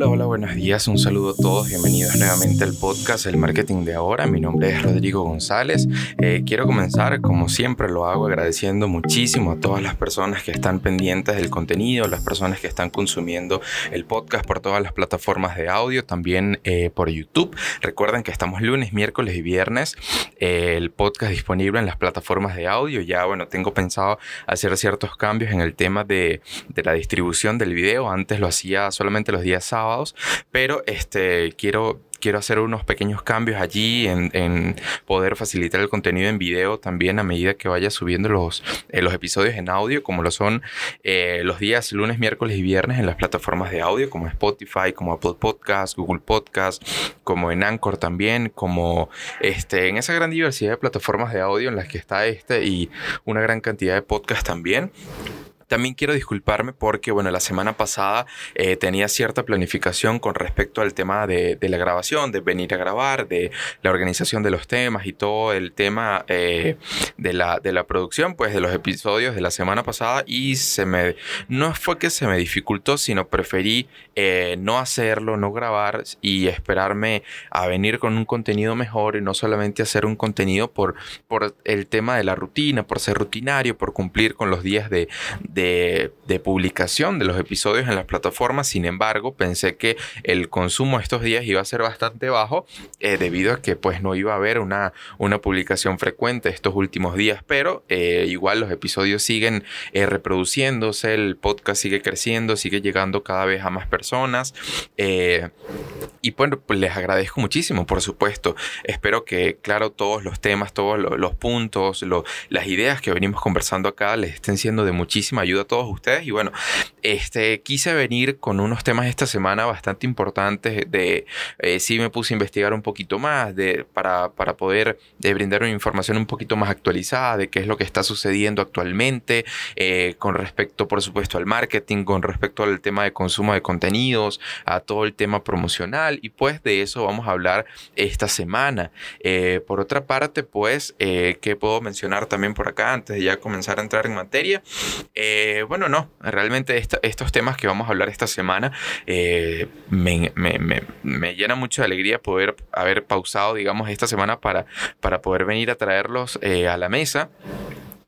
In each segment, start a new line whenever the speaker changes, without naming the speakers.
Hola, hola, buenos días, un saludo a todos, bienvenidos nuevamente al podcast El Marketing de Ahora, mi nombre es Rodrigo González, eh, quiero comenzar como siempre lo hago agradeciendo muchísimo a todas las personas que están pendientes del contenido, las personas que están consumiendo el podcast por todas las plataformas de audio, también eh, por YouTube, recuerden que estamos lunes, miércoles y viernes, eh, el podcast disponible en las plataformas de audio, ya bueno, tengo pensado hacer ciertos cambios en el tema de, de la distribución del video, antes lo hacía solamente los días sábados, pero este, quiero quiero hacer unos pequeños cambios allí en, poder facilitar el contenido en video también a medida que vaya subiendo los, eh, los episodios en audio, como lo son eh, los días lunes, miércoles y viernes en las plataformas de audio como Spotify, como Apple Podcast, Google Podcast, como en Anchor también, como este, en esa gran diversidad de plataformas de audio en las que está este y una gran cantidad de podcasts también. También quiero disculparme porque, bueno, la semana pasada eh, tenía cierta planificación con respecto al tema de, la grabación, de venir a grabar, de la organización de los temas y todo el tema eh, de, la, de la producción, pues de los episodios de la semana pasada y se me, no fue que se me dificultó, sino preferí eh, no hacerlo, no grabar y esperarme a venir con un contenido mejor y no solamente hacer un contenido por, por el tema de la rutina, por ser rutinario, por cumplir con los días de de, publicación de los episodios en las plataformas. Sin embargo, pensé que el consumo estos días iba a ser bastante bajo eh, debido a que pues no iba a haber una, una publicación frecuente estos últimos días. Pero eh, igual los episodios siguen eh, reproduciéndose, el podcast sigue creciendo, sigue llegando cada vez a más personas. y bueno, pues les agradezco muchísimo, por supuesto. Espero que, claro, todos los temas, todos los, puntos, las ideas que venimos conversando acá les estén siendo de muchísima ayuda ayuda a todos ustedes. Y bueno, este, quise venir con unos temas esta semana bastante importantes. De, eh, sí me puse a investigar un poquito más de, para, para poder eh, brindar una información un poquito más actualizada de qué es lo que está sucediendo actualmente eh, con respecto, por supuesto, al marketing, con respecto al tema de consumo de contenidos, a todo el tema promocional. Y pues de eso vamos a hablar esta semana. por otra parte, pues, ¿qué puedo mencionar también por acá antes de ya comenzar a entrar en materia? Eh, bueno, no, realmente estos temas que vamos a hablar esta semana eh, me, me, llena mucho de alegría poder haber pausado, digamos, esta semana para, para poder venir a traerlos eh, a la mesa.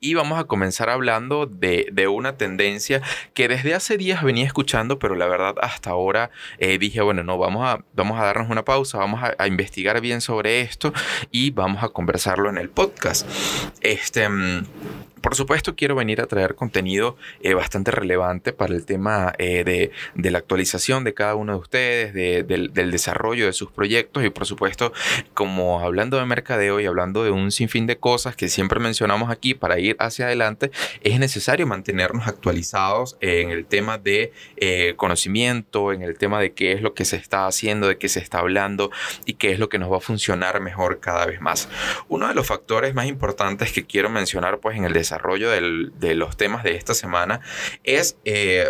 Y vamos a comenzar hablando de, una tendencia que desde hace días venía escuchando, pero la verdad hasta ahora dije, bueno, no, vamos a, vamos a darnos una pausa, vamos a, a, investigar bien sobre esto y vamos a conversarlo en el podcast. Este, mm, por supuesto, quiero venir a traer contenido eh, bastante relevante para el tema eh, de, la actualización de cada uno de ustedes, del, desarrollo de sus proyectos y por supuesto, como hablando de mercadeo y hablando de un sinfín de cosas que siempre mencionamos aquí para ir hacia adelante, es necesario mantenernos actualizados en el tema de eh, conocimiento, en el tema de qué es lo que se está haciendo, de qué se está hablando y qué es lo que nos va a funcionar mejor cada vez más. Uno de los factores más importantes que quiero mencionar pues en el desarrollo desarrollo de los temas de esta semana es eh,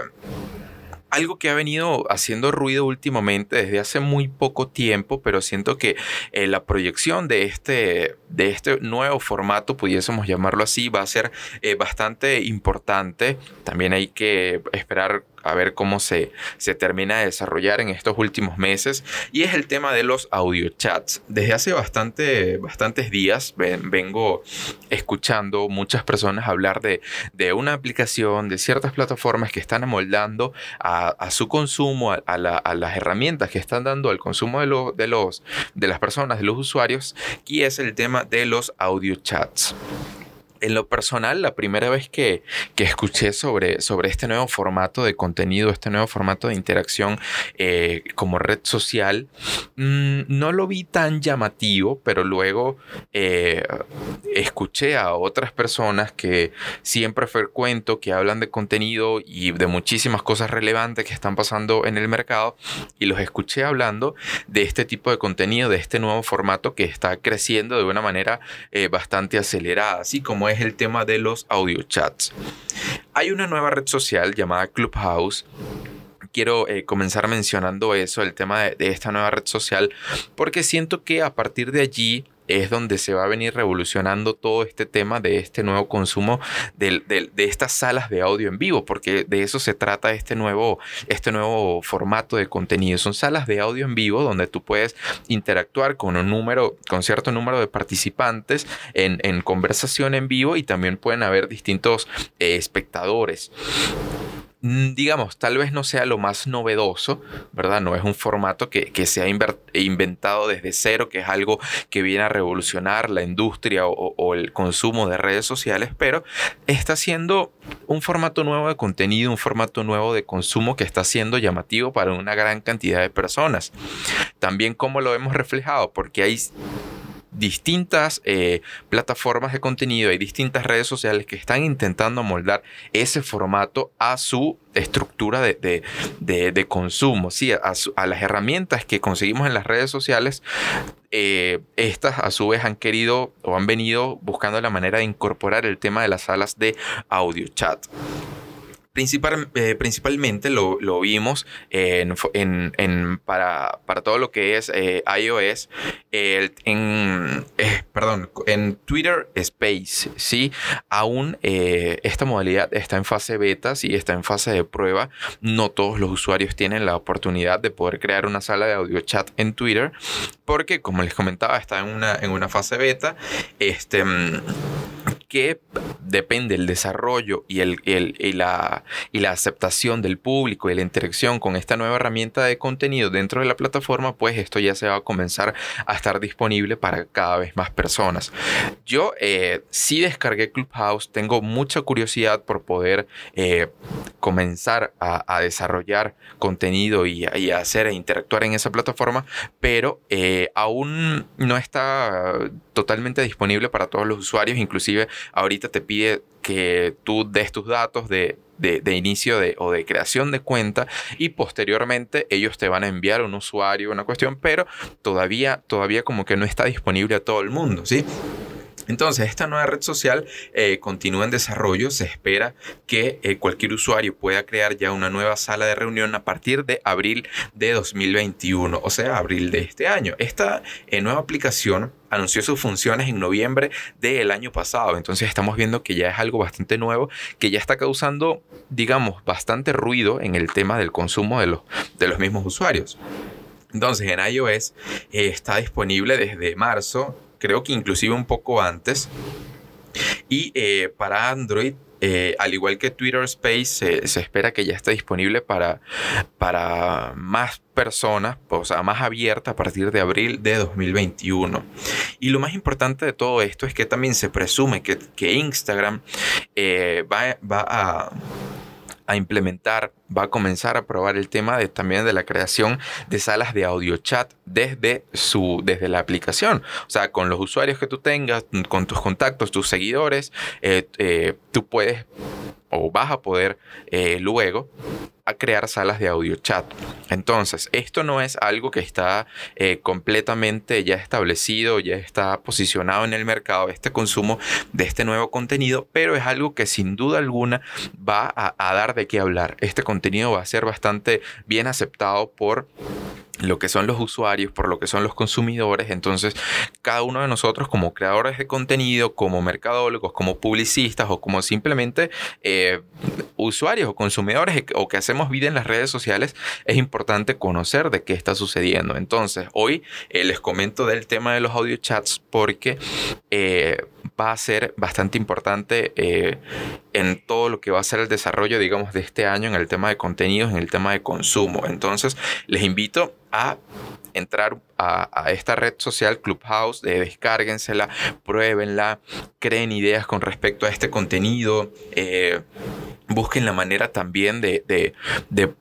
algo que ha venido haciendo ruido últimamente desde hace muy poco tiempo, pero siento que eh, la proyección de este, de este nuevo formato, pudiésemos llamarlo así, va a ser eh, bastante importante. También hay que esperar a ver cómo se, se termina de desarrollar en estos últimos meses. Y es el tema de los audio chats. Desde hace bastante, bastantes días vengo escuchando muchas personas hablar de, de, una aplicación, de ciertas plataformas que están amoldando a, su consumo, a, a, las herramientas que están dando al consumo de, de, los, de las personas, de los usuarios, y es el tema de los audio chats en lo personal, la primera vez que, escuché sobre, sobre este nuevo formato de contenido, este nuevo formato de interacción eh, como red social, mm, no lo vi tan llamativo, pero luego eh, escuché a otras personas que siempre frecuento, que hablan de contenido y de muchísimas cosas relevantes que están pasando en el mercado, y los escuché hablando de este tipo de contenido, de este nuevo formato que está creciendo de una manera eh, bastante acelerada, así como es el tema de los audio chats. Hay una nueva red social llamada Clubhouse quiero eh, comenzar mencionando eso, el tema de, esta nueva red social, porque siento que a partir de allí es donde se va a venir revolucionando todo este tema de este nuevo consumo de, estas salas de audio en vivo, porque de eso se trata este nuevo, este nuevo formato de contenido. Son salas de audio en vivo donde tú puedes interactuar con un número, con cierto número de participantes en, en conversación en vivo y también pueden haber distintos eh, espectadores. Mm, digamos, tal vez no sea lo más novedoso, ¿verdad? No es un formato que, se ha inventado desde cero, que es algo que viene a revolucionar la industria o, el consumo de redes sociales, pero está siendo un formato nuevo de contenido, un formato nuevo de consumo que está siendo llamativo para una gran cantidad de personas. También como lo hemos reflejado, porque hay distintas eh, plataformas de contenido, hay distintas redes sociales que están intentando moldar ese formato a su estructura de, consumo, ¿sí? a, las herramientas que conseguimos en las redes sociales, eh, estas a su vez han querido o han venido buscando la manera de incorporar el tema de las salas de audio chat. Eh, principalmente lo, vimos para, todo lo que es eh, iOS, en, eh, perdón, en Twitter Space, ¿sí? Aún esta modalidad está en fase beta, sí, está en fase de prueba. No todos los usuarios tienen la oportunidad de poder crear una sala de audio chat en Twitter, porque como les comentaba, está en una, en una fase beta. Este mm, que depende del desarrollo y, el, y, la, y la aceptación del público y la interacción con esta nueva herramienta de contenido dentro de la plataforma, pues esto ya se va a comenzar a estar disponible para cada vez más personas. Yo eh, sí descargué Clubhouse, tengo mucha curiosidad por poder eh, comenzar a, desarrollar contenido y, a hacer e interactuar en esa plataforma, pero eh, aún no está totalmente disponible para todos los usuarios, inclusive ahorita te pide que tú des tus datos de, inicio de, o de creación de cuenta y posteriormente ellos te van a enviar un usuario, una cuestión, pero todavía, todavía como que no está disponible a todo el mundo, ¿sí? Entonces, esta nueva red social eh, continúa en desarrollo. Se espera que eh, cualquier usuario pueda crear ya una nueva sala de reunión a partir de abril de 2021, o sea, abril de este año. Esta eh, nueva aplicación anunció sus funciones en noviembre del año pasado. Entonces estamos viendo que ya es algo bastante nuevo, que ya está causando, digamos, bastante ruido en el tema del consumo de los, de los mismos usuarios. Entonces en iOS está disponible desde marzo creo que inclusive un poco antes. Y eh, para Android, eh, al igual que Twitter Space, se espera que ya esté disponible para, para más personas, o sea, más abierta a partir de abril de 2021. Y lo más importante de todo esto es que también se presume que, que Instagram eh, va, va a a implementar, va a comenzar a probar el tema de, también de la creación de salas de audio chat desde, su, desde la aplicación. O sea, con los usuarios que tú tengas, con tus contactos, tus seguidores, eh, eh, tú puedes o vas a poder eh, luego a crear salas de audio chat. Entonces, esto no es algo que está eh, completamente ya establecido, ya está posicionado en el mercado, este consumo de este nuevo contenido, pero es algo que sin duda alguna va a dar de qué hablar. Este contenido va a ser bastante bien aceptado por lo que son los usuarios, por lo que son los consumidores. Entonces, cada uno de nosotros como creadores de contenido, como mercadólogos, como publicistas o como simplemente eh, usuarios o consumidores o que hacemos vida en las redes sociales, es importante conocer de qué está sucediendo. Entonces, hoy eh, les comento del tema de los audio chats porque eh, va a ser bastante importante en todo lo que va a ser el desarrollo, digamos, de este año en el tema de contenidos, en el tema de consumo. Entonces, les invito a entrar a, esta red social Clubhouse, de descárguensela, pruébenla, creen ideas con respecto a este contenido, eh, busquen la manera también de,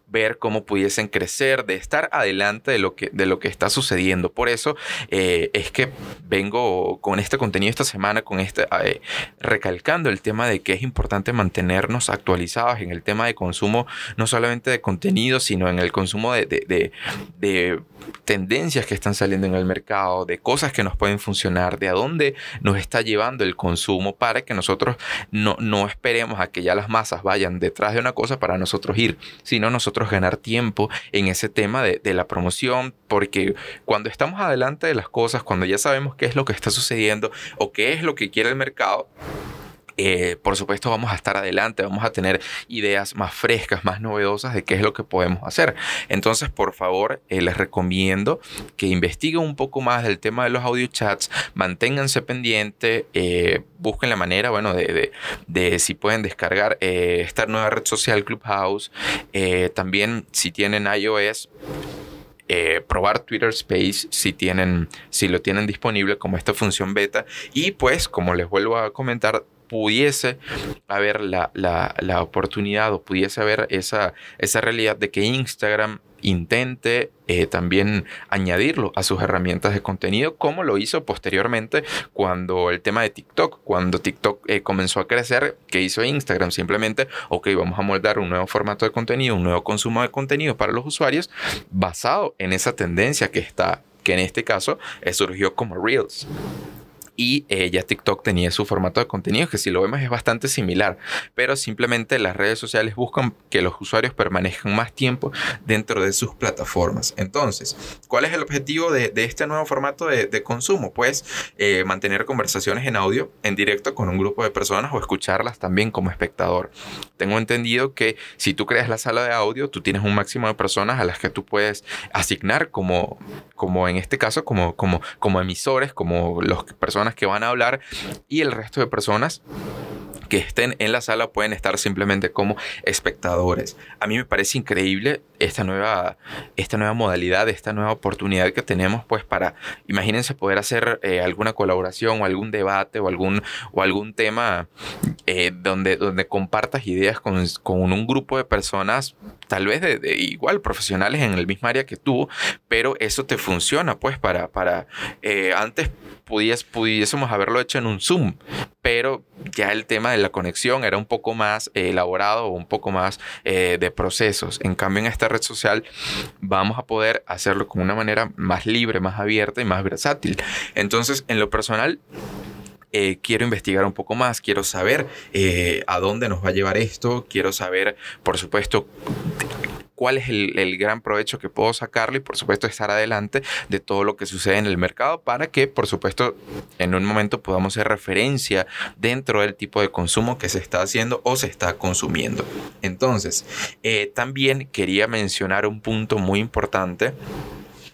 ver cómo pudiesen crecer, de estar adelante de lo que, de lo que está sucediendo. Por eso eh, es que vengo con este contenido esta semana, con este, eh, recalcando el tema de que es importante mantenernos actualizados en el tema de consumo, no solamente de contenido, sino en el consumo de, de tendencias que están saliendo en el mercado, de cosas que nos pueden funcionar, de a dónde nos está llevando el consumo para que nosotros no, no esperemos a que ya las masas vayan detrás de una cosa para nosotros ir, sino nosotros nosotros ganar tiempo en ese tema de, de la promoción, porque cuando estamos adelante de las cosas, cuando ya sabemos qué es lo que está sucediendo o qué es lo que quiere el mercado, eh, por supuesto vamos a estar adelante, vamos a tener ideas más frescas, más novedosas de qué es lo que podemos hacer. Entonces, por favor, eh, les recomiendo que investiguen un poco más del tema de los audio chats, manténganse pendiente, eh, busquen la manera, bueno, de, si pueden descargar esta nueva red social Clubhouse. también, si tienen iOS, probar Twitter Space si tienen si lo tienen disponible como esta función beta y pues como les vuelvo a comentar pudiese haber la, la, oportunidad o pudiese haber esa, esa realidad de que Instagram intente eh, también añadirlo a sus herramientas de contenido, como lo hizo posteriormente cuando el tema de TikTok, cuando TikTok eh, comenzó a crecer, que hizo Instagram? Simplemente, ok, vamos a moldar un nuevo formato de contenido, un nuevo consumo de contenido para los usuarios basado en esa tendencia que está, que en este caso eh, surgió como Reels y eh, ya TikTok tenía su formato de contenido que si lo vemos es bastante similar, pero simplemente las redes sociales buscan que los usuarios permanezcan más tiempo dentro de sus plataformas. Entonces, ¿cuál es el objetivo de, este nuevo formato de, consumo? Pues eh, mantener conversaciones en audio en directo con un grupo de personas o escucharlas también como espectador. Tengo entendido que si tú creas la sala de audio, tú tienes un máximo de personas a las que tú puedes asignar como, como en este caso, como, como, como emisores, como las personas que van a hablar y el resto de personas que estén en la sala pueden estar simplemente como espectadores. A mí me parece increíble esta nueva, esta nueva modalidad, esta nueva oportunidad que tenemos, pues para, imagínense poder hacer eh, alguna colaboración o algún debate o algún, o algún tema eh, donde, donde compartas ideas con, un grupo de personas, tal vez de, igual profesionales en el mismo área que tú, pero eso te funciona, pues para, para eh, antes pudiésemos haberlo hecho en un Zoom, pero ya el tema de la conexión era un poco más elaborado o un poco más eh, de procesos. En cambio, en esta red social vamos a poder hacerlo con una manera más libre, más abierta y más versátil. Entonces, en lo personal, eh, quiero investigar un poco más, quiero saber eh, a dónde nos va a llevar esto, quiero saber, por supuesto, cuál es el, gran provecho que puedo sacarle y por supuesto estar adelante de todo lo que sucede en el mercado para que por supuesto en un momento podamos hacer referencia dentro del tipo de consumo que se está haciendo o se está consumiendo. Entonces, eh, también quería mencionar un punto muy importante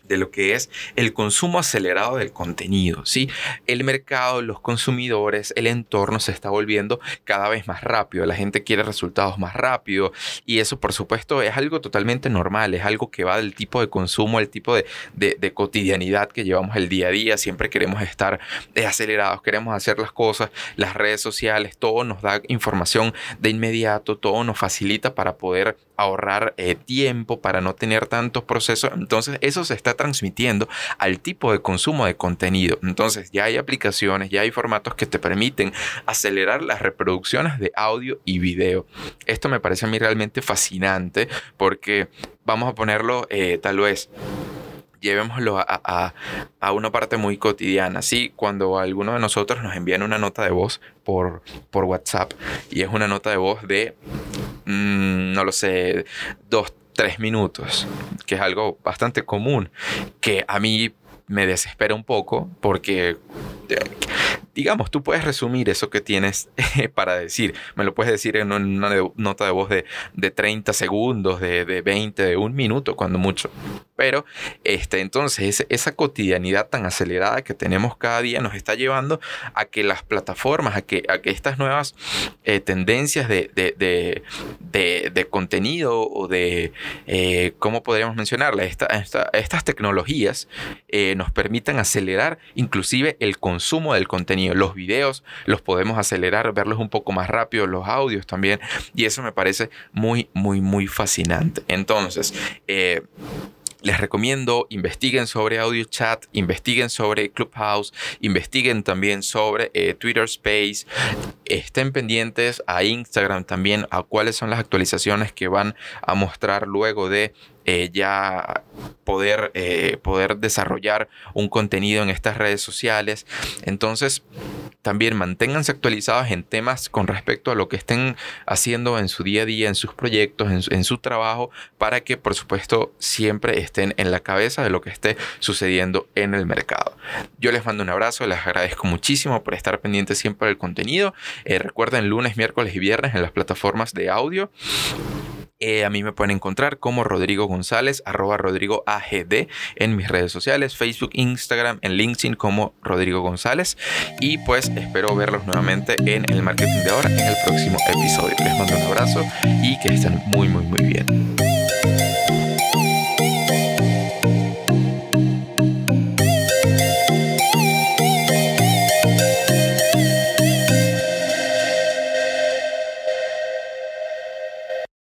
de lo que es el consumo acelerado del contenido. ¿sí? El mercado, los consumidores, el entorno se está volviendo cada vez más rápido. La gente quiere resultados más rápido y eso por supuesto es algo totalmente normal, es algo que va del tipo de consumo, el tipo de, de, cotidianidad que llevamos el día a día. Siempre queremos estar acelerados, queremos hacer las cosas, las redes sociales, todo nos da información de inmediato, todo nos facilita para poder ahorrar eh, tiempo, para no tener tantos procesos. Entonces eso se está transmitiendo al tipo de consumo de contenido. Entonces ya hay aplicaciones, ya hay formatos que te permiten acelerar las reproducciones de audio y video. Esto me parece a mí realmente fascinante porque vamos a ponerlo eh, tal vez llevémoslo a, una parte muy cotidiana. Sí, cuando alguno de nosotros nos envían una nota de voz por, por WhatsApp y es una nota de voz de, mm, no lo sé, dos, tres minutos, que es algo bastante común, que a mí me desespera un poco porque digamos, tú puedes resumir eso que tienes para decir. Me lo puedes decir en una nota de voz de, de 30 segundos, de, de, 20, de un minuto, cuando mucho. Pero este, entonces esa cotidianidad tan acelerada que tenemos cada día nos está llevando a que las plataformas, a que, a que estas nuevas eh, tendencias de, de, de, contenido o de, eh, ¿cómo podríamos mencionarla? Esta, estas tecnologías eh, nos permitan acelerar inclusive el consumo del contenido los videos los podemos acelerar, verlos un poco más rápido, los audios también. Y eso me parece muy, muy, muy fascinante. Entonces, les recomiendo investiguen sobre audio chat, investiguen sobre Clubhouse, investiguen también sobre eh, Twitter Space, estén pendientes a Instagram también, a cuáles son las actualizaciones que van a mostrar luego de eh, ya poder, eh, poder desarrollar un contenido en estas redes sociales. Entonces, también manténganse actualizados en temas con respecto a lo que estén haciendo en su día a día, en sus proyectos, en su, trabajo, para que, por supuesto, siempre estén en la cabeza de lo que esté sucediendo en el mercado. Yo les mando un abrazo, les agradezco muchísimo por estar pendientes siempre del contenido. Eh, recuerden lunes, miércoles y viernes en las plataformas de audio. Eh, a mí me pueden encontrar como Rodrigo González, arroba Rodrigo AGD en mis redes sociales, Facebook, Instagram, en LinkedIn como Rodrigo González. Y pues espero verlos nuevamente en el marketing de ahora en el próximo episodio. Les mando un abrazo y que estén muy, muy, muy bien.